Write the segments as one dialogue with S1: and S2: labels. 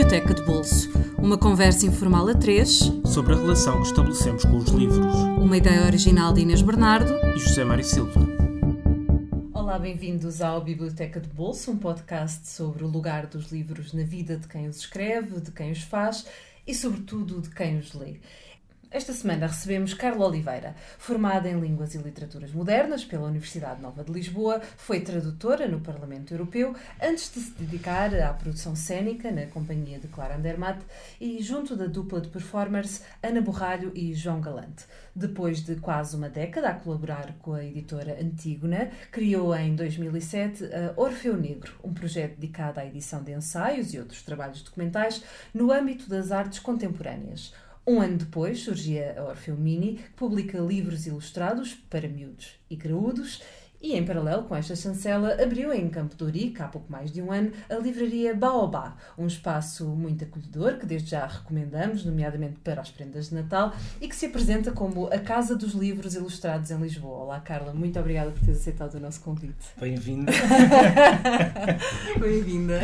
S1: Biblioteca de Bolso. Uma conversa informal a três
S2: sobre a relação que estabelecemos com os livros.
S1: Uma ideia original de Inês Bernardo
S2: e José Mário Silva.
S1: Olá, bem-vindos ao Biblioteca de Bolso, um podcast sobre o lugar dos livros na vida de quem os escreve, de quem os faz e, sobretudo, de quem os lê. Esta semana recebemos Carla Oliveira, formada em Línguas e Literaturas Modernas pela Universidade Nova de Lisboa, foi tradutora no Parlamento Europeu antes de se dedicar à produção cênica na companhia de Clara Andermatt e junto da dupla de performers Ana Borralho e João Galante. Depois de quase uma década a colaborar com a editora Antígona, criou em 2007 a Orfeu Negro, um projeto dedicado à edição de ensaios e outros trabalhos documentais no âmbito das artes contemporâneas. Um ano depois surgia a Orfeu Mini, que publica livros ilustrados para miúdos e graúdos e, em paralelo com esta chancela, abriu em Campo de Ourique, há pouco mais de um ano, a livraria Baobá, um espaço muito acolhedor que desde já recomendamos, nomeadamente para as prendas de Natal, e que se apresenta como a Casa dos Livros Ilustrados em Lisboa. Olá, Carla, muito obrigada por teres aceitado o nosso convite.
S2: Bem-vinda.
S1: Bem-vinda.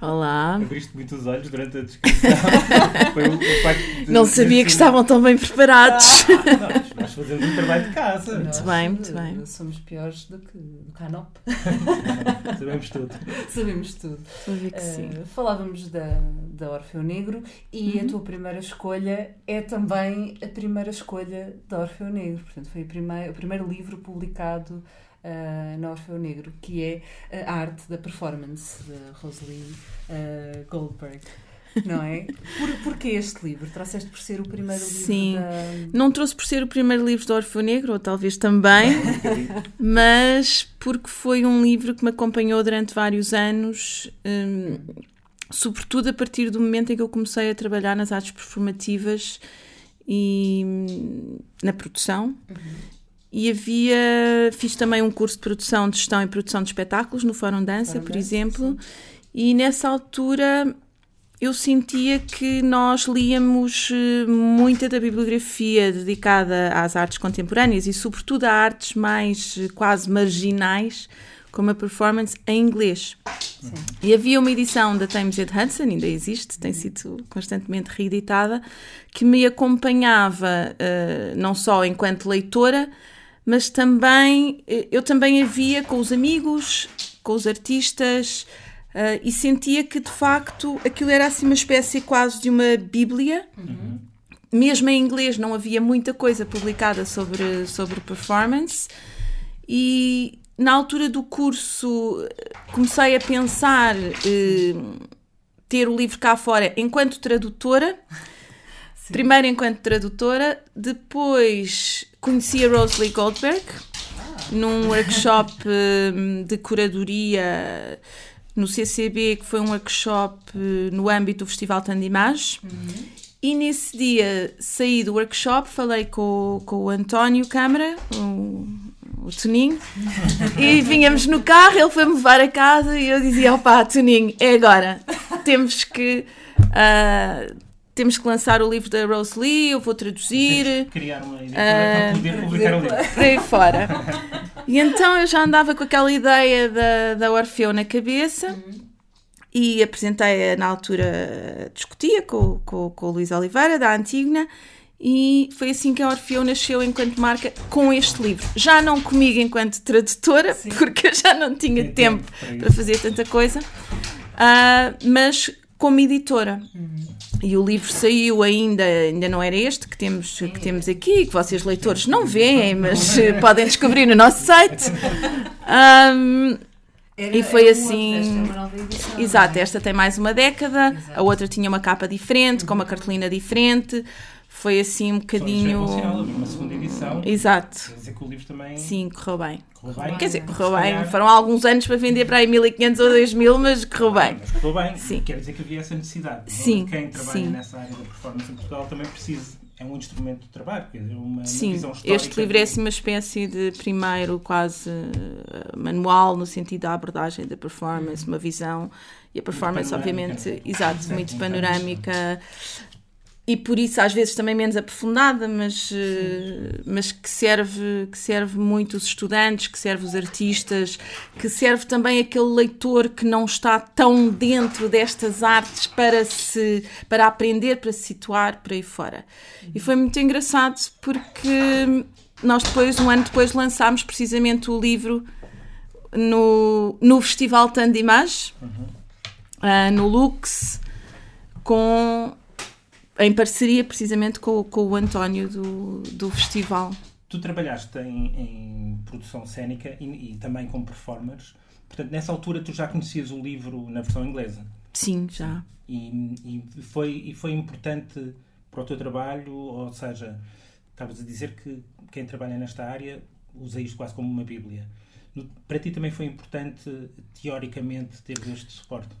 S3: Olá.
S2: Abriste muito os olhos durante a descrição.
S3: Foi o, de, Não sabia que estavam tão bem preparados.
S2: Ah, nós fazemos um trabalho de casa.
S3: Muito bem, muito bem.
S1: Somos piores do que do Canop.
S2: Sabemos tudo.
S1: Sabemos tudo.
S3: Uh,
S1: falávamos da, da Orfeu Negro e uhum. a tua primeira escolha é também a primeira escolha da Orfeu Negro. Portanto, foi primeir, o primeiro livro publicado uh, na Orfeu Negro, que é a arte da performance de Rosalie uh, Goldberg não é? Por, porquê este livro? Trouxeste por ser o primeiro livro
S3: Sim, da... não trouxe por ser o primeiro livro do Orfeu Negro, ou talvez também, mas porque foi um livro que me acompanhou durante vários anos, hum, sobretudo a partir do momento em que eu comecei a trabalhar nas artes performativas e hum, na produção. Uhum. E havia, fiz também um curso de produção de gestão e produção de espetáculos no Fórum Dança, Fórum por Dança, exemplo, sim. e nessa altura eu sentia que nós líamos eh, muita da bibliografia dedicada às artes contemporâneas e, sobretudo, a artes mais eh, quase marginais, como a performance em inglês. Sim. E havia uma edição da Thames Ed Hudson, ainda existe, tem sido constantemente reeditada, que me acompanhava uh, não só enquanto leitora, mas também eu também havia com os amigos, com os artistas Uh, e sentia que de facto aquilo era assim uma espécie quase de uma bíblia. Uhum. Mesmo em inglês não havia muita coisa publicada sobre, sobre performance. E na altura do curso comecei a pensar uh, ter o livro cá fora enquanto tradutora. Sim. Primeiro enquanto tradutora, depois conheci a Rosalie Goldberg ah. num workshop uh, de curadoria no CCB, que foi um workshop eh, no âmbito do Festival Tandimage. Uhum. E nesse dia saí do workshop, falei com, com o António Câmara, o, o Toninho, e vinhamos no carro, ele foi-me levar a casa e eu dizia: opá, Toninho, é agora, temos que. Uh, temos que lançar o livro da Rose Lee, eu vou traduzir.
S2: Criar uma editora uh, para poder publicar o livro.
S3: Por aí fora. E então eu já andava com aquela ideia da, da Orfeu na cabeça uhum. e apresentei na altura, discutia com, com, com o Luís Oliveira, da Antigna, e foi assim que a Orfeu nasceu enquanto marca com este livro. Já não comigo enquanto tradutora, Sim. porque eu já não tinha tempo, tempo para fazer tanta coisa, uh, mas como editora. Uhum. E o livro saiu ainda, ainda não era este que temos, que temos aqui, que vocês leitores não veem, mas podem descobrir no nosso site. Um, era, e foi assim. Edição, Exato, é? esta tem mais uma década, Exato. a outra tinha uma capa diferente, uhum. com uma cartolina diferente foi assim um bocadinho.
S2: Só é uma segunda edição.
S3: Exato.
S2: Quer dizer que o livro também.
S3: Sim, correu bem.
S2: Correu bem.
S3: Quer dizer, correu bem. Foram alguns anos para vender para aí 1500 ou 2000, mas correu bem.
S2: Mas correu bem. Sim. Quer dizer que havia essa necessidade.
S3: Sim.
S2: Quem trabalha
S3: sim.
S2: nessa área da performance em Portugal também precisa. É um instrumento de trabalho, quer dizer, uma,
S3: Sim,
S2: uma visão histórica.
S3: este livro é assim uma espécie de primeiro quase uh, manual no sentido da abordagem da performance, uma visão e a performance obviamente, exato, muito panorâmica e por isso às vezes também menos aprofundada, mas, uh, mas que, serve, que serve muito os estudantes, que serve os artistas, que serve também aquele leitor que não está tão dentro destas artes para, se, para aprender, para se situar por aí fora. E foi muito engraçado porque nós depois, um ano depois, lançámos precisamente o livro no, no Festival Tandimage, uhum. uh, no Lux, com em parceria precisamente com, com o António do, do festival.
S2: Tu trabalhaste em, em produção cênica e, e, também com performers. Portanto, nessa altura tu já conhecias o livro na versão inglesa?
S3: Sim, já.
S2: E, e, foi, e foi importante para o teu trabalho? Ou seja, estavas a dizer que quem trabalha nesta área usa isto quase como uma bíblia. Para ti também foi importante, teoricamente, ter este suporte?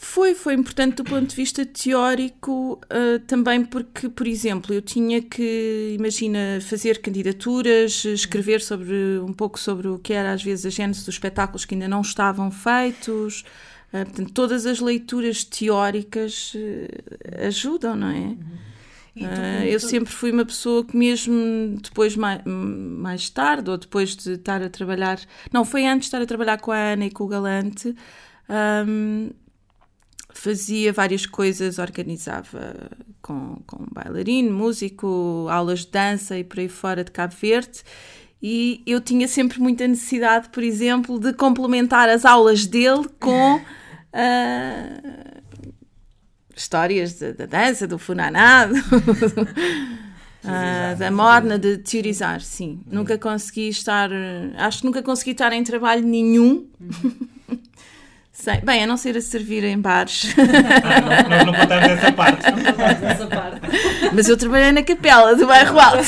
S3: Foi, foi importante do ponto de vista teórico, uh, também porque, por exemplo, eu tinha que, imagina, fazer candidaturas, escrever sobre um pouco sobre o que era às vezes a gênese dos espetáculos que ainda não estavam feitos. Uh, portanto, todas as leituras teóricas uh, ajudam, não é? Uhum. eu sempre fui uma pessoa que mesmo depois mais, mais tarde ou depois de estar a trabalhar não foi antes de estar a trabalhar com a Ana e com o Galante um, fazia várias coisas, organizava com, com bailarino, músico, aulas de dança e por aí fora de Cabo Verde. E eu tinha sempre muita necessidade, por exemplo, de complementar as aulas dele com uh, histórias da dança, do funaná, do, uh, da morna, de teorizar, sim. Nunca consegui estar, acho que nunca consegui estar em trabalho nenhum. Sem, bem, a não ser a servir em bares.
S2: Ah, não, nós não contamos essa parte.
S1: essa parte.
S3: Mas eu trabalhei na capela do bairro Alto.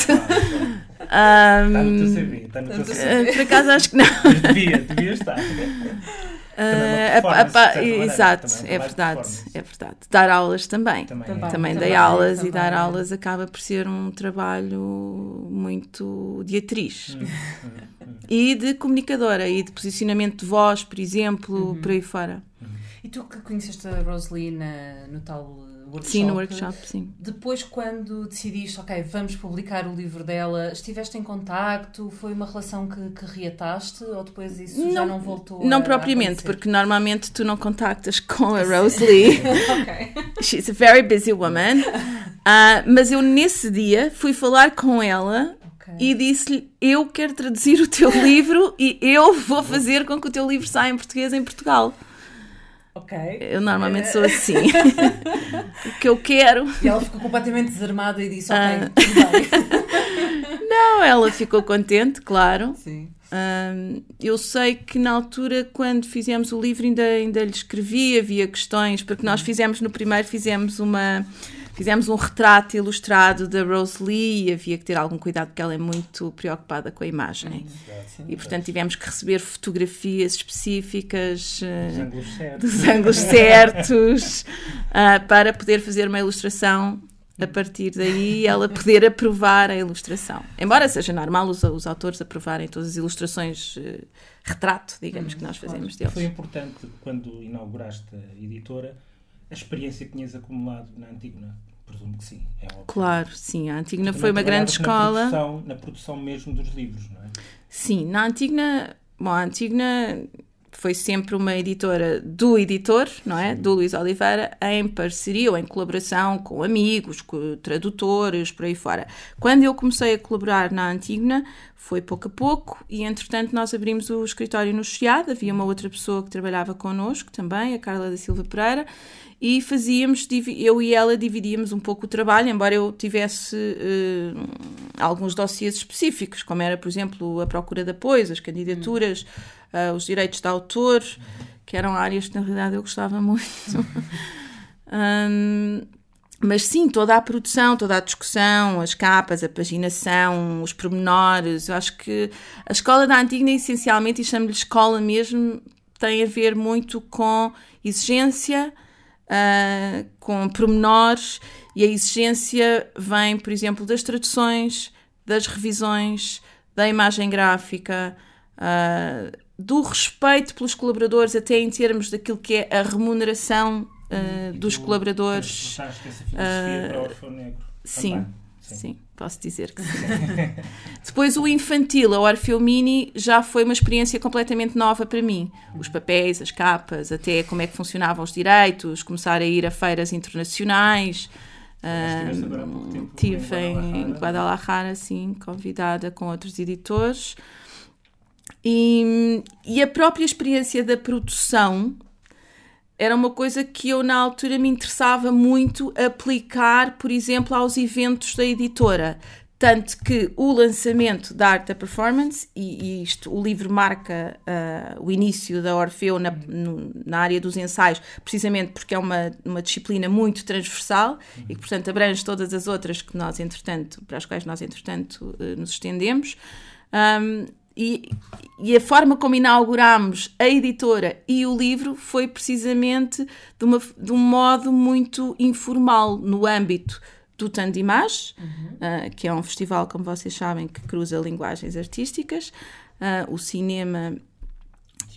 S2: Está no teu CV. Está no teu CV.
S3: Por acaso acho que não.
S2: Mas devia, devia estar. Uh, a, a,
S3: a, exato, é verdade, é verdade. Dar aulas também. Também, também, também dei aulas também. e dar aulas acaba por ser um trabalho muito de atriz. Hum, hum, hum. E de comunicadora e de posicionamento de voz, por exemplo, uhum. por aí fora.
S1: Uhum. E tu que conheceste a Rosalie no tal workshop.
S3: Sim, no workshop, sim.
S1: Depois, quando decidiste, ok, vamos publicar o livro dela, estiveste em contacto? Foi uma relação que, que reataste? Ou depois isso não, já não voltou
S3: Não a, propriamente, a porque normalmente tu não contactas com a Rosalie. ok. She's a very busy woman. Uh, mas eu, nesse dia, fui falar com ela e disse-lhe: Eu quero traduzir o teu livro e eu vou fazer com que o teu livro saia em português em Portugal.
S1: Ok.
S3: Eu normalmente sou assim. o que eu quero.
S1: E ela ficou completamente desarmada e disse: Ok, ah. tudo bem.
S3: Não, ela ficou contente, claro. Sim. Um, eu sei que na altura, quando fizemos o livro, ainda, ainda lhe escrevi, havia questões, porque nós fizemos no primeiro, fizemos uma Fizemos um retrato ilustrado da Rose Lee e havia que ter algum cuidado porque ela é muito preocupada com a imagem. Sim, e portanto tivemos que receber fotografias específicas
S2: dos uh, ângulos certos,
S3: dos ângulos certos uh, para poder fazer uma ilustração a partir daí ela poder aprovar a ilustração. Embora seja normal os, os autores aprovarem todas as ilustrações uh, retrato, digamos, que nós fazemos deles.
S2: Foi importante quando inauguraste a editora a experiência que tinhas acumulado na Antígona. Presumo que sim. É óbvio.
S3: Claro, sim. A Antígona foi uma grande escola.
S2: Na produção, na produção mesmo dos livros, não é?
S3: Sim, na Antígona. Bom, a Antígona foi sempre uma editora do editor, não é? Sim. Do Luís Oliveira, em parceria ou em colaboração com amigos, com tradutores, por aí fora. Quando eu comecei a colaborar na Antígona, foi pouco a pouco e, entretanto, nós abrimos o escritório no Chiado. Havia uma outra pessoa que trabalhava connosco também, a Carla da Silva Pereira, e fazíamos, eu e ela dividíamos um pouco o trabalho, embora eu tivesse uh, alguns dossiês específicos, como era, por exemplo, a procura de apoios, as candidaturas, uh, os direitos de autor, que eram áreas que na realidade eu gostava muito. um, mas sim, toda a produção, toda a discussão, as capas, a paginação, os pormenores, eu acho que a escola da Antigna, essencialmente, e chamo-lhe escola mesmo, tem a ver muito com exigência, uh, com pormenores, e a exigência vem, por exemplo, das traduções, das revisões, da imagem gráfica, uh, do respeito pelos colaboradores, até em termos daquilo que é a remuneração uh, dos colaboradores.
S2: essa filosofia para o Negro.
S3: Sim, sim, posso dizer que sim. Depois o infantil, a Orfeu Mini, já foi uma experiência completamente nova para mim. Os papéis, as capas, até como é que funcionavam os direitos, começar a ir a feiras internacionais. Uh, tive em Guadalajara, sim, convidada com outros editores. E, e a própria experiência da produção era uma coisa que eu na altura me interessava muito aplicar, por exemplo, aos eventos da editora. Tanto que o lançamento da Arte da Performance, e, e isto, o livro marca uh, o início da Orfeu na, no, na área dos ensaios, precisamente porque é uma, uma disciplina muito transversal e que, portanto, abrange todas as outras que nós, entretanto, para as quais nós, entretanto, uh, nos estendemos. Um, e, e, a forma como inaugurámos a editora e o livro foi precisamente de, uma, de um modo muito informal, no âmbito do Tandimage, uhum. uh, que é um festival, como vocês sabem, que cruza linguagens artísticas, uh, o cinema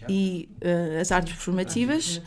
S3: e uh, as artes performativas.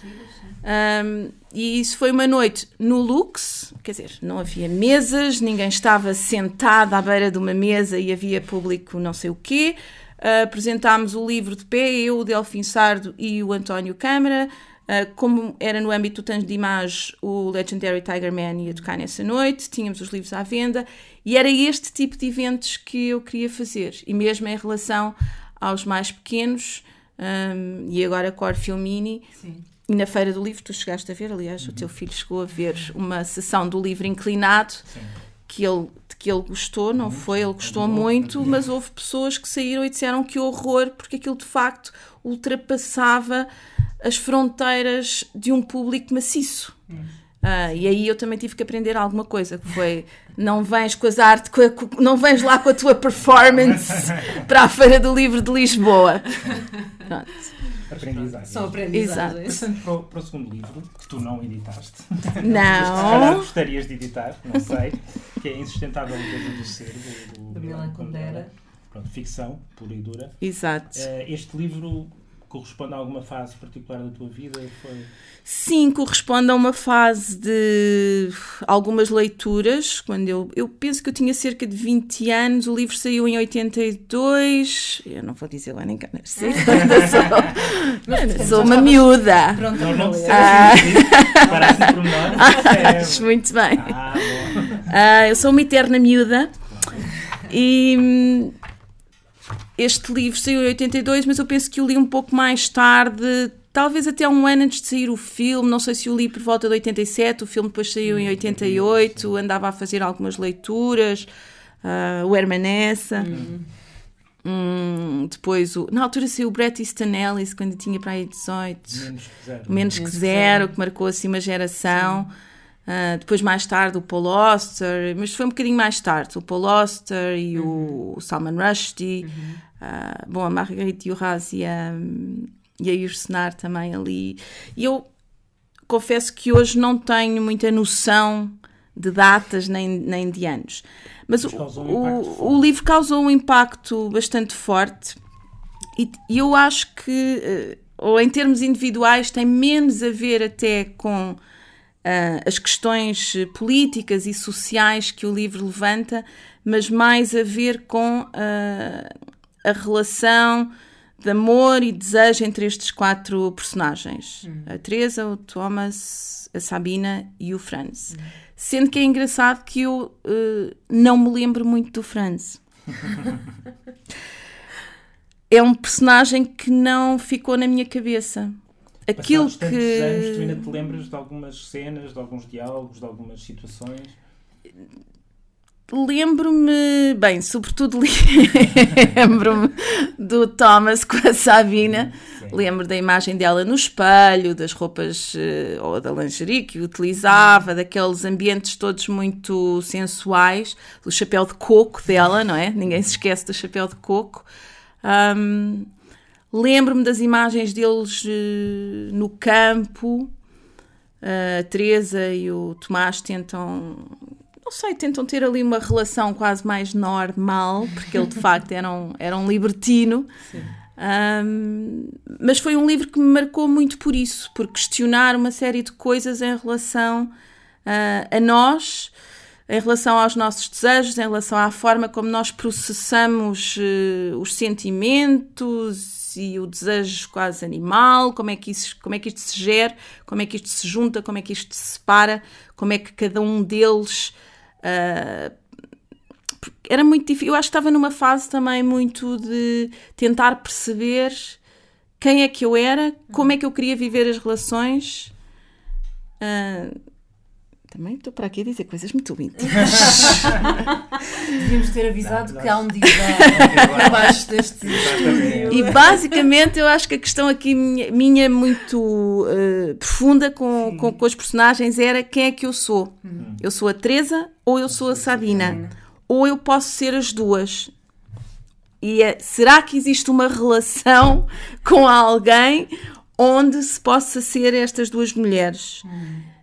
S3: Um, e isso foi uma noite no Lux, quer dizer, não havia mesas, ninguém estava sentado à beira de uma mesa e havia público não sei o quê. Uh, apresentámos o livro de pé, eu, o Delfim Sardo e o António Câmara. Uh, como era no âmbito do Tanjo de Imagem, o Legendary Tiger Man ia tocar nessa noite, tínhamos os livros à venda e era este tipo de eventos que eu queria fazer. E mesmo em relação aos mais pequenos, um, e agora com a Orfilmini, e na Feira do Livro, tu chegaste a ver, aliás, uhum. o teu filho chegou a ver uma sessão do livro inclinado. Sim que ele, que ele gostou, não foi? Ele gostou muito, mas houve pessoas que saíram e disseram que horror, porque aquilo de facto ultrapassava as fronteiras de um público maciço. Uh, e aí eu também tive que aprender alguma coisa, que foi não vens com as artes, não vens lá com a tua performance para a Feira do Livro de Lisboa.
S2: Pronto. Aprendizagens.
S1: São aprendizagens.
S2: Passando para o, para o, segundo livro, que tu não editaste.
S3: Não.
S2: gostarias de editar, não sei, que é Insustentável Leveza do Ser,
S1: do, do, do Milan Kundera.
S2: Pronto, ficção, pura e dura.
S3: Exato.
S2: Uh, este livro corresponde a alguma fase particular da tua vida? Foi...
S3: Sim, corresponde a uma fase de algumas leituras. Quando eu, eu penso que eu tinha cerca de 20 anos, o livro saiu em 82. Eu não vou dizer lá nem cá, sei quando sou. sou uma miúda.
S2: Pronto, não, não sei. Ah. Parece um pormenor.
S3: Acho muito bem. Ah, ah, eu sou uma eterna miúda. E hum, este livro saiu em 82, mas eu penso que o li um pouco mais tarde, talvez até um ano antes de sair o filme. Não sei se o li por volta de 87, o filme depois saiu em 88, andava a fazer algumas leituras, uh, o Hermanessa. Hum. Hum, depois, o, na altura saiu o Bret Easton Ellis, quando tinha para aí 18.
S2: Menos que zero.
S3: Menos que zero, que marcou assim uma geração. Uh, depois, mais tarde, o Paul Auster, mas foi um bocadinho mais tarde. O Paul Auster e uhum. o Salman Rushdie. Uhum. Uh, bom, a Marguerite Duras e a, e a Ursenar também ali. E eu confesso que hoje não tenho muita noção de datas nem, nem de anos. Mas, o, o, o, livro causou um impacto bastante forte e, e eu acho que, eh, ou em termos individuais, tem menos a ver até com uh, as questões políticas e sociais que o livro levanta, mas mais a ver com uh, a relação de amor e desejo entre estes quatro personagens: hum. a Teresa, o Thomas, a Sabina e o Franz. Hum. Sendo que é engraçado que eu uh, não me lembro muito do Franz. é um personagem que não ficou na minha cabeça.
S2: Aquilo que. Anos, tu ainda te lembras de algumas cenas, de alguns diálogos, de algumas situações?
S3: Lembro-me, bem, sobretudo lembro-me do Thomas com a Sabina. Sim. Lembro da imagem dela no espelho, das roupas eh, ou da lingerie que utilizava, daqueles ambientes todos muito sensuais, do chapéu de coco dela, não é? Ninguém se esquece do chapéu de coco. Um, Lembro-me das imagens deles uh, no campo. Uh, a Teresa e o Tomás tentam não sei, tentam ter ali uma relação quase mais normal, porque ele de facto era um, era um libertino. Um, mas foi um livro que me marcou muito por isso, por questionar uma série de coisas em relação uh, a nós, em relação aos nossos desejos, em relação à forma como nós processamos uh, os sentimentos e o desejo quase animal, como é, que isso, como é que isto se gera, como é que isto se junta, como é que isto se separa, como é que cada um deles. Uh, era muito difícil. Eu acho que estava numa fase também muito de tentar perceber quem é que eu era, como é que eu queria viver as relações. Uh, também estou para aqui a dizer coisas muito íntimas.
S1: Devíamos ter avisado não, que há um divã abaixo deste estúdio.
S3: E basicamente eu acho que a questão aqui minha, minha muito uh, profunda com, com, com, os personagens era quem é que eu sou. Hum. Eu sou a Teresa ou eu sou a Sabina? Ou eu posso ser as duas? E é, será que existe uma relação com alguém onde se possa ser estas duas mulheres? Hum.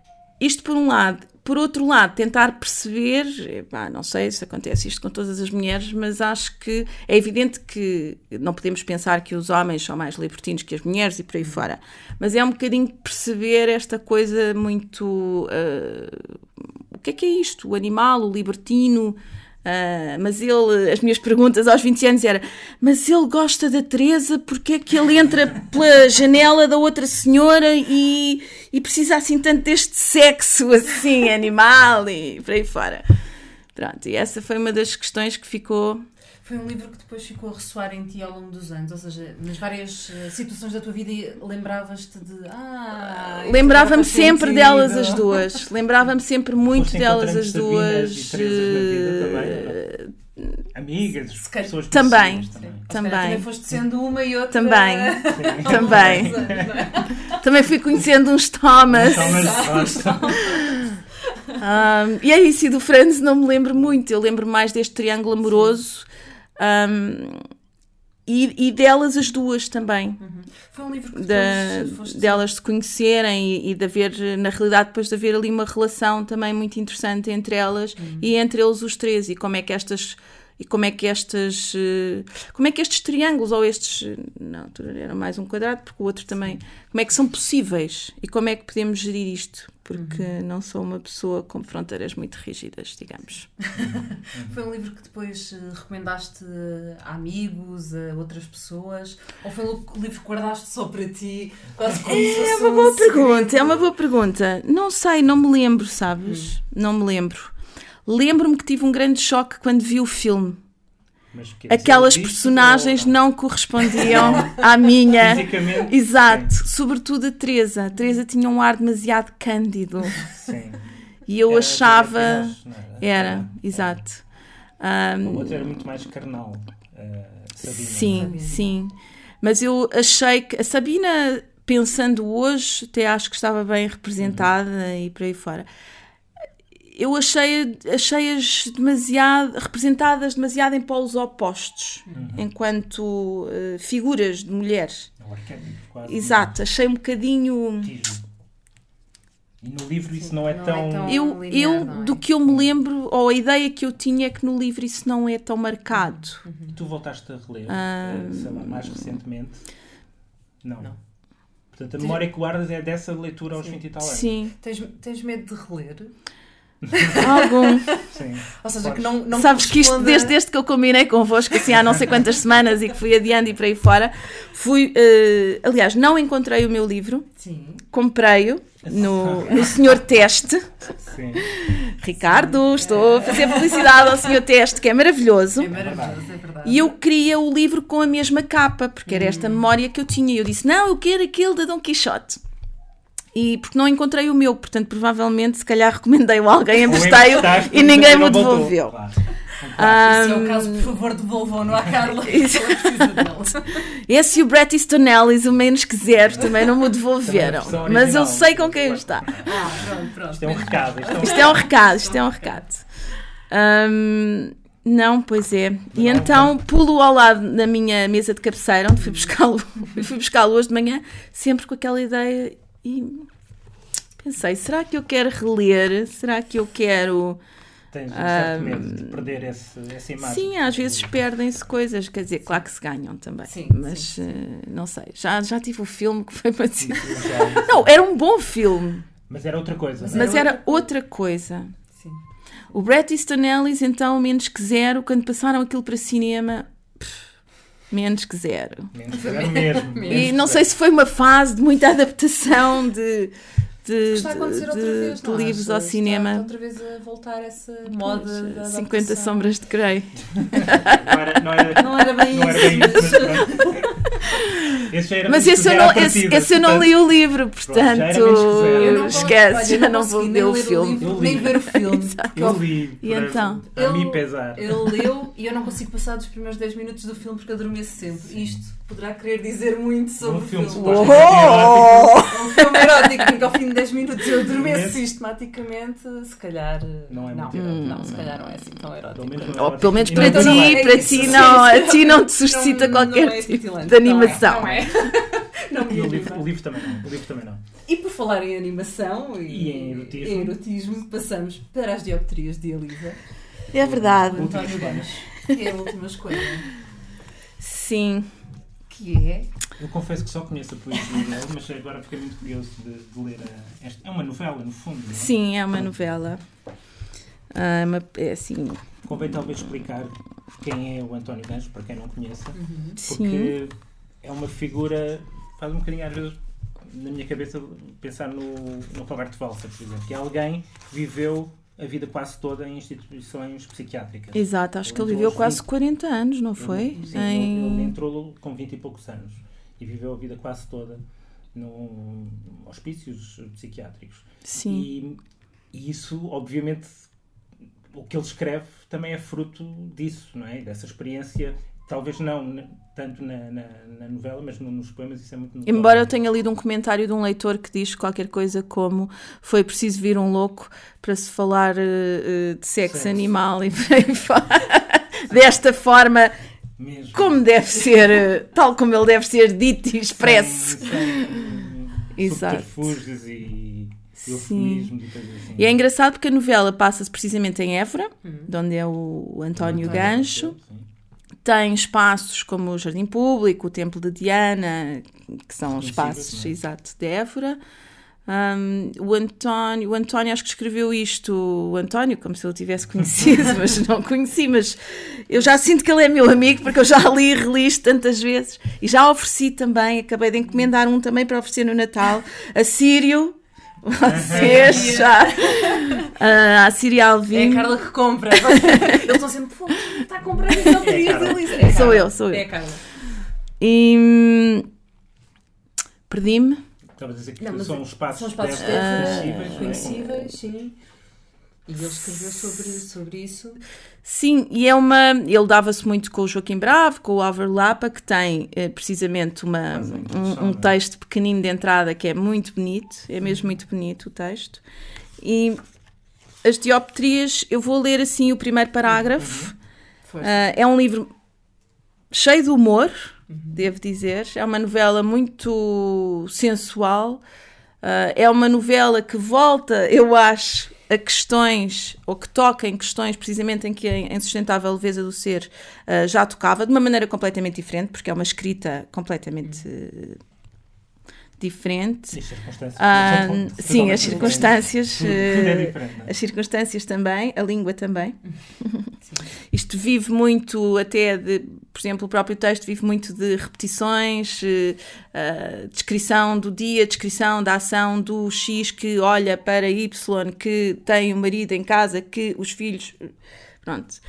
S3: Isto por um lado. Por outro lado, tentar perceber, não sei se acontece isto com todas as mulheres, mas acho que é evidente que não podemos pensar que os homens são mais libertinos que as mulheres e por aí fora. Mas é um bocadinho perceber esta coisa muito. Uh, o que é que é isto? O animal, o libertino, Uh, mas ele, as minhas perguntas aos 20 anos era: Mas ele gosta da Teresa, porque é que ele entra pela janela da outra senhora e, e precisa assim tanto deste sexo assim, animal e por aí fora? Pronto, e essa foi uma das questões que ficou
S1: foi um livro que depois ficou a ressoar em ti ao longo dos anos, ou seja, nas várias uh, situações da tua vida lembravas-te de. Ah,
S3: Lembrava-me sempre sentido. delas as duas. Lembrava-me sempre muito delas as duas.
S2: Uh, Amigas, pessoas
S3: também,
S1: também. Também. também foste sendo uma e outra.
S3: Também. também. também fui conhecendo uns Thomas. Thomas um, e é isso, e do Franz não me lembro muito. Eu lembro mais deste triângulo amoroso um, e, e, delas as duas também.
S1: Uhum. Foi um livro que depois
S3: de, delas se conhecerem e, e, de haver, na realidade, depois de haver ali uma relação também muito interessante entre elas uhum. e entre eles os três e como é que estas e como é que estas como é que estes triângulos ou estes não era mais um quadrado porque o outro também como é que são possíveis e como é que podemos gerir isto porque uhum. não sou uma pessoa com fronteiras muito rígidas, digamos.
S1: foi um livro que depois uh, recomendaste a amigos, a outras pessoas? Ou foi um livro que guardaste só para ti? Quase como
S3: é uma boa um pergunta, é uma boa pergunta. Não sei, não me lembro, sabes? Hum. Não me lembro. Lembro-me que tive um grande choque quando vi o filme Aquelas personagens ou... não correspondiam à minha.
S2: Fisicamente.
S3: Exato, sim. sobretudo a Teresa. A Teresa tinha um ar demasiado cândido. Sim. E eu era achava. era? era, exato.
S2: Um... O outro era muito mais carnal. Uh,
S3: Sabina. Sim, Sabina. sim. Mas eu achei que a Sabina, pensando hoje, até acho que estava bem representada uhum. e por aí fora eu achei, achei-as demasiado representadas demasiado em polos opostos, uhum. enquanto uh, figuras de mulheres.
S2: É quase.
S3: Exato, achei um bocadinho.
S2: E no livro isso não é não tão. É tão
S3: eu, linear, eu é? do que eu me lembro, ou a ideia que eu tinha é que no livro isso não é tão marcado.
S2: Uhum. E tu voltaste a reler, uh, sei lá, mais recentemente? Não. não. Portanto, a memória que guardas é dessa leitura aos Sim. 20 e tal anos.
S3: Sim.
S1: Tens, tens medo de reler?
S3: Algum.
S1: Sim, Ou seja, que não, não
S3: Sabes que isto, desde, desde que eu combinei convosco, assim, há não sei quantas semanas e que fui adiando e para aí fora, fui. Uh, aliás, não encontrei o meu livro, comprei-o no, no Senhor Teste. Sim. Ricardo, estou a fazer publicidade ao Senhor Teste, que é maravilhoso.
S1: É maravilhoso, é verdade.
S3: E eu queria o livro com a mesma capa, porque era esta hum. memória que eu tinha. E eu disse: Não, eu quero aquele da Dom Quixote e porque não encontrei o meu, portanto, provavelmente, se calhar recomendei-o a alguém, emprestei-o e ninguém me devolveu.
S1: Claro. Um, se é o caso, por favor, devolvam-no à Carla.
S3: Esse e o Bret Easton Ellis, o menos quiser, também não me devolveram. Original, mas eu sei com quem está.
S1: Ah, pronto, pronto.
S2: Isto é um recado. Isto é um,
S3: isto é um recado, isto é um recado. Um, não, pois é. E então pulo ao lado da minha mesa de cabeceira, onde fui buscá-lo fui buscá hoje de manhã, sempre com aquela ideia e pensei, será que eu quero reler? Será que eu quero
S2: Tens um certo medo de perder esse, essa imagem.
S3: Sim, às vezes perdem-se coisas, quer dizer, claro que se ganham também.
S1: Sim,
S3: mas
S1: sim.
S3: eh, não sei, já, já tive o filme que foi para
S2: Sim, sim, já-
S3: Não, era um bom filme,
S2: Mas era outra coisa.
S1: Mas
S2: não é?
S3: mas
S1: Era
S3: era outra coisa.
S1: Sim.
S3: O Bret Easton Ellis, então, menos que zero, quando passaram aquilo para cinema, pff, menos que zero.
S2: Menos que era mesmo.
S3: E não sei se foi uma fase de muita adaptação de, de,
S1: Está a acontecer
S3: de-
S1: outra vez,
S3: de
S1: não
S3: livros
S1: achas?
S3: ao cinema.
S1: Está outra vez a voltar essa moda da
S3: 50
S1: adaptação.
S3: Sombras de Grey.
S2: Não era, não era,
S1: Não era bem
S2: não era
S1: isso.
S2: bem isso, mas. Esse era
S3: Mas esse eu, não, esse,
S2: partida,
S3: esse eu não
S2: portanto,
S3: li o livro, portanto.
S1: Eu
S3: esquece, já não vou ver o
S1: ler
S3: filme.
S1: livro,
S2: Eu
S1: nem
S2: li.
S1: ver o filme.
S2: Eu li.
S3: E então?
S2: A mim
S1: Ele-
S2: pesar.
S1: Ele leu e eu não consigo passar dos primeiros 10 minutos do filme porque adormeço sempre. Isto poderá querer dizer muito sobre
S2: Um
S1: o
S2: filme
S1: filme.
S2: erótico.
S1: É um filme erótico em que ao fim de 10 minutos eu adormeço sistematicamente. Se calhar.
S2: Não é
S1: não,
S2: muito erótico.
S1: não, se calhar não é assim tão erótico.
S2: Pelo menos não é
S3: Ou pelo menos para
S2: não
S1: Então
S3: ti,
S1: não é
S3: para ti não, a ti não te suscita
S1: Não-
S3: qualquer
S1: não é
S3: tipo de animação.
S1: Não é. Não, é. Não
S2: E o livro, o livro também não. O livro também não.
S1: E por falar em animação e,
S2: E em erotismo.
S1: em erotismo, passamos para as dioptrias de Elisa.
S3: É verdade.
S1: António. Gomes. É a última escolha.
S3: Sim.
S1: Que é.
S2: Eu confesso que só conheço a poesia dele, mas agora fiquei muito curioso de, de ler a, esta. É uma novela, no fundo. Não é?
S3: Sim, é uma novela. Ah, é uma- é assim,
S2: Convém talvez explicar quem é o António Gancho, para quem não conheça,
S3: sim.
S2: porque é uma figura. faz um bocadinho às vezes na minha cabeça pensar no, no Roberto Valsa, por exemplo, que é alguém que viveu a vida quase toda em instituições psiquiátricas.
S3: Exato, acho que ele
S2: Ele
S3: viveu quase
S2: aos 20.
S3: 40 anos, não foi?
S2: Ele, sim,
S3: Em-
S2: ele, ele entrou com 20 e poucos anos e viveu a vida quase toda num hospícios psiquiátricos.
S3: Sim.
S2: E, e isso, obviamente, o que ele escreve também é fruto disso, não é? Dessa experiência, talvez não tanto na, na, na novela, mas no- nos poemas isso é muito notório.
S3: Embora eu tenha lido um comentário de um leitor que diz qualquer coisa como foi preciso vir um louco para se falar eh, de sexo,
S2: Sexo.
S3: animal e por aí fora. Desta forma,
S2: Mesmo.
S3: como deve ser, eh, tal como ele deve ser dito e expresso.
S2: Sem, sem
S3: Exato.
S2: subterfúgios e
S3: Sim.
S2: eufemismos e coisas assim.
S3: E é engraçado porque a novela passa-se precisamente em Évora,
S1: Hum.
S3: de onde é o, o António
S2: António
S3: Gancho.
S2: Sim.
S3: Tem espaços como o Jardim Público, o Templo de Diana, que são
S2: Conhecidos,
S3: espaços
S2: é?
S3: exato de Évora. Um, o, António, o António acho que escreveu isto, o António, como se eu o tivesse conhecido, mas não conheci, mas eu já sinto que ele é meu amigo porque eu já li e reli isto tantas vezes e já ofereci também, acabei de encomendar um também para oferecer no Natal, a Sírio, vocês já, a Sírio
S1: É
S3: Alvim.
S1: a Carla que compra. Eles estão sempre. "Pô, Está a comprar
S2: É a
S1: de
S2: Carla.
S1: Elisa. É a
S3: Sou eu, sou eu.
S1: É a Carla.
S3: E hum, perdi-me.
S2: Estava a dizer que
S1: Não,
S2: são espaços,
S1: São espaços
S2: conhecíveis, não é?
S1: conhecíveis, sim. E ele escreveu sobre, sobre isso.
S3: Sim, e é uma. Ele dava-se muito com o Joaquim Bravo, com o Álvaro Lapa, que tem eh, precisamente uma, um, um
S2: não é?
S3: texto pequenino de entrada que é muito bonito, é mesmo muito bonito o texto. E as dioptrias, eu vou ler assim o primeiro parágrafo. Ah, é um livro cheio de humor, devo dizer. É uma novela muito sensual. Ah, é uma novela que volta, eu acho, a questões, ou que toca em questões precisamente em que a insustentável leveza do ser ah, já tocava, de uma maneira completamente diferente, porque é uma escrita completamente eh, diferente.
S2: E as circunstâncias.
S3: Ah, sim, as circunstâncias.
S2: diferentes. Tudo, tudo é
S3: eh,
S2: é?
S3: as circunstâncias também, a língua também. Isto vive muito, até de, por exemplo, o próprio texto vive muito de repetições, eh, descrição do dia, descrição da ação do X que olha para Y, que tem o marido em casa, que os filhos. Pronto.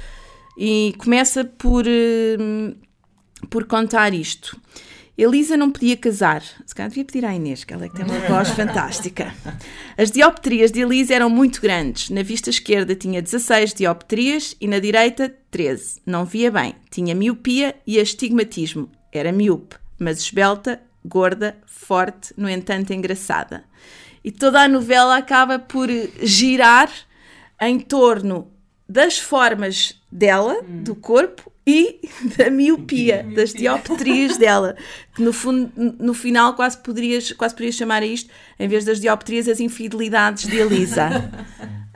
S3: E começa por, eh, por contar isto. Elisa não podia casar. Se calhar devia pedir à Inês, que ela é que tem uma voz fantástica. As dioptrias de Elisa eram muito grandes. Na vista esquerda tinha 16 dioptrias e na direita 13. Não via bem. Tinha miopia e astigmatismo. Era miúpe, mas esbelta, gorda, forte, no entanto engraçada. E toda a novela acaba por girar em torno das formas dela, do corpo, e da miopia, das dioptrias dela. Que no, fundo, no final quase poderias, quase poderias chamar a isto, em vez das dioptrias, as infidelidades de Elisa.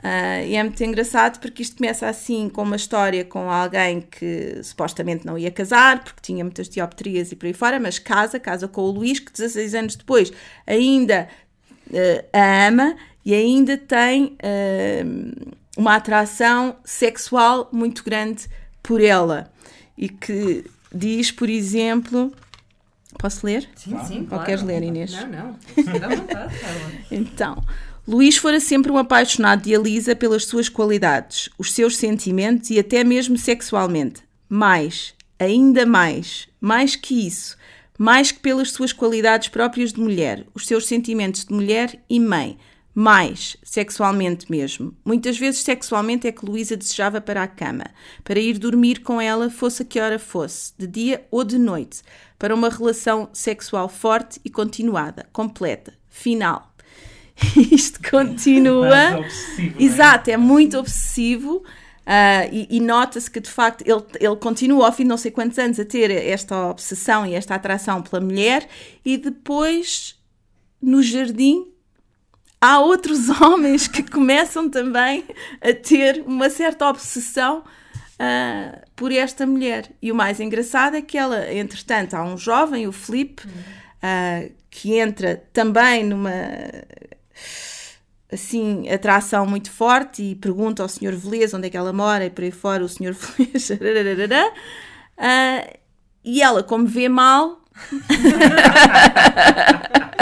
S3: Uh, e é muito engraçado porque isto começa assim com uma história com alguém que supostamente não ia casar porque tinha muitas dioptrias e por aí fora, mas casa, casa com o Luís, que 16 anos depois ainda uh, a ama e ainda tem uh, uma atração sexual muito grande por ela. E que diz, por exemplo. Posso ler?
S1: Sim, sim.
S3: Ou queres ler, Inês?
S1: Não, não. Dá vontade,
S3: então. Luís fora sempre um apaixonado de Elisa pelas suas qualidades, os seus sentimentos e até mesmo sexualmente. Mais, ainda mais, mais que isso, mais que pelas suas qualidades próprias de mulher, os seus sentimentos de mulher e mãe, mais, sexualmente mesmo. Muitas vezes sexualmente é que Luísa desejava para a cama, para ir dormir com ela, fosse a que hora fosse, de dia ou de noite, para uma relação sexual forte e continuada, completa, final. isto continua.
S2: obsessivo,
S3: é? Exato, é? é muito obsessivo. Uh, e, e nota-se que de facto ele, ele continua ao fim de não sei quantos anos a ter esta obsessão e esta atração pela mulher, e depois no jardim há outros homens que começam também a ter uma certa obsessão uh, por esta mulher. E o mais engraçado é que ela, entretanto, há um jovem, o Felipe, uh, que entra também numa assim, atração muito forte e pergunta ao Sr. Velez onde é que ela mora e por aí fora o Sr. Velez. uh, e ela, como vê mal.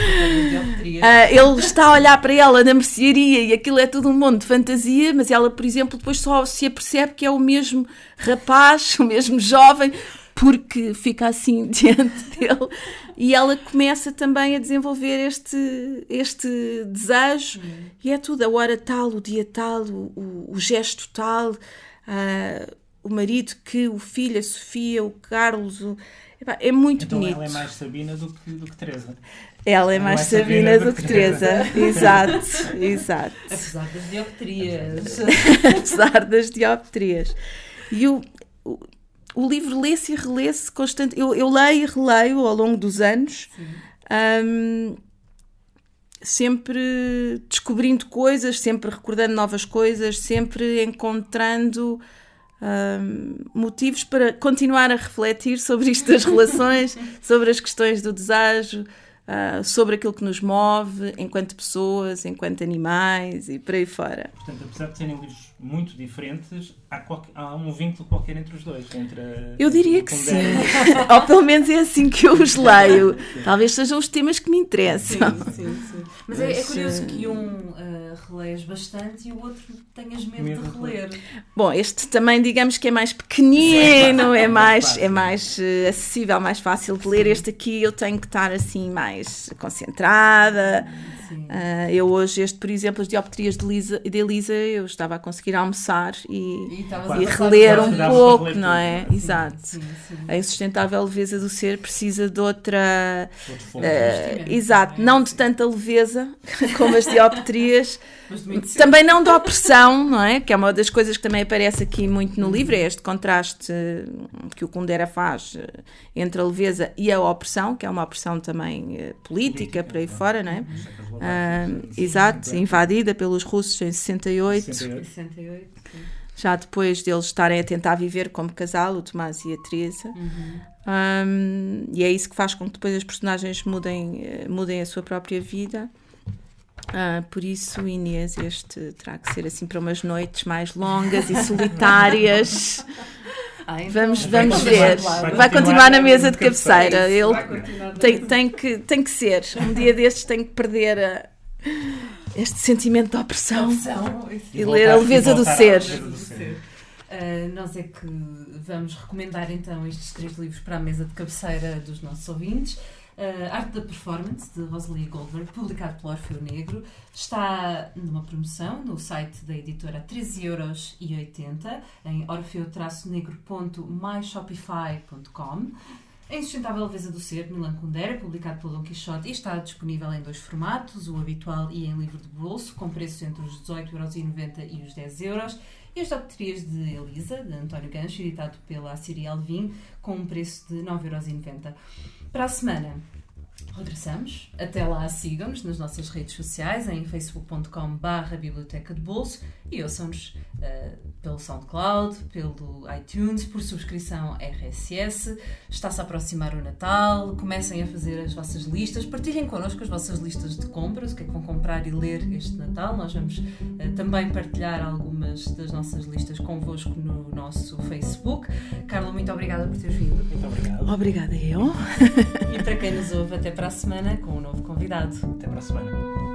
S3: Uh, ele está a olhar para ela na mercearia e aquilo é tudo um monte de fantasia, mas ela, por exemplo, depois só se apercebe que é o mesmo rapaz, o mesmo jovem, porque fica assim diante dele e ela começa também a desenvolver este, este desejo uhum. e é tudo, a hora tal, o dia tal, o, o gesto tal, uh, o marido que, o filho, a Sofia, o Carlos, o, epá, é muito
S2: então
S3: bonito.
S2: ela é mais Sabina do que, do que Teresa.
S3: Ela é mais, mais Sabina, Sabina do que Teresa. exato, exato.
S1: Apesar das dioptrias.
S3: Apesar das dioptrias. E o, o o livro lê-se e relê-se constante. Eu, eu leio e releio ao longo dos anos, um, sempre descobrindo coisas, sempre recordando novas coisas, sempre encontrando um, motivos para continuar a refletir sobre isto das relações, sobre as questões do desejo, uh, sobre aquilo que nos move enquanto pessoas, enquanto animais e por aí fora.
S2: Portanto, apesar de serem livros muito diferentes, há, qualquer, há um vínculo qualquer entre os dois. Entre a,
S3: eu diria que sim. Ou pelo menos é assim que eu os leio. Talvez sejam os temas que me interessam.
S1: Sim, sim, sim. Mas, Mas é, é, curioso que um uh, relês bastante e o outro tenhas medo, medo de reler.
S3: Bom, este também digamos que é mais pequenino, é mais, é mais uh, acessível, mais fácil de ler. Este aqui eu tenho que estar assim mais concentrada. Uh, eu hoje, este, por exemplo, as dioptrias de, Lisa, de Elisa, eu estava a conseguir almoçar e, e, e reler um pouco, não é? Sim, Exato. Sim, sim. A insustentável leveza do ser precisa de outra. Uh, exato, não de tanta leveza como as dioptrias. Também não da opressão, não é? Que é uma das coisas que também aparece aqui muito no livro, é este contraste que o Kundera faz entre a leveza e a opressão, que é uma opressão também eh, política, por aí fora, não é? Exato, invadida pelos russos em 68.
S1: 68.
S3: Já depois deles estarem a tentar viver como casal, o Tomás e a Teresa. Uhum. Um, e é isso que faz com que depois as personagens mudem, eh, mudem a sua própria vida. Ah, por isso, Inês, este terá que ser assim para umas noites mais longas e solitárias. Ah, então vamos vamos ver. Vai, vai continuar na mesa de cabeceira. Ele tem, tem, que, tem que ser. Um dia destes tem que perder a, este sentimento de opressão, opressão. e, e ler a leveza do ser.
S1: Uh, nós é que vamos recomendar então estes três livros para a mesa de cabeceira dos nossos ouvintes. Uh, Arte da Performance, de Rosalie Goldberg, publicado pelo Orfeu Negro. Está numa promoção no site da editora a 13,80€ em orfeu-negro.myshopify.com. A Insustentável Leveza do Ser, Milan Kundera, publicado pelo Don Quixote e está disponível em dois formatos, o habitual e em livro de bolso, com preços entre os 18,90€ e os 10€. E as Doctrias de Elisa, de António Gancho, editado pela Assiri Alvim, com um preço de 9,90€. Para a semana, regressamos. Até lá, sigam-nos nas nossas redes sociais, em facebook.com.br Biblioteca de Bolso e ouçam-nos uh, pelo SoundCloud, pelo iTunes, por subscrição RSS. Está-se a aproximar o Natal, comecem a fazer as vossas listas, partilhem connosco as vossas listas de compras, o que é que vão comprar e ler este Natal. Nós vamos uh, também partilhar algumas das nossas listas convosco no nosso Facebook. Carla, muito obrigada por teres vindo.
S2: Muito obrigado.
S3: Obrigada eu.
S1: E para quem nos ouve, até para a semana com um novo convidado.
S2: Até para a semana.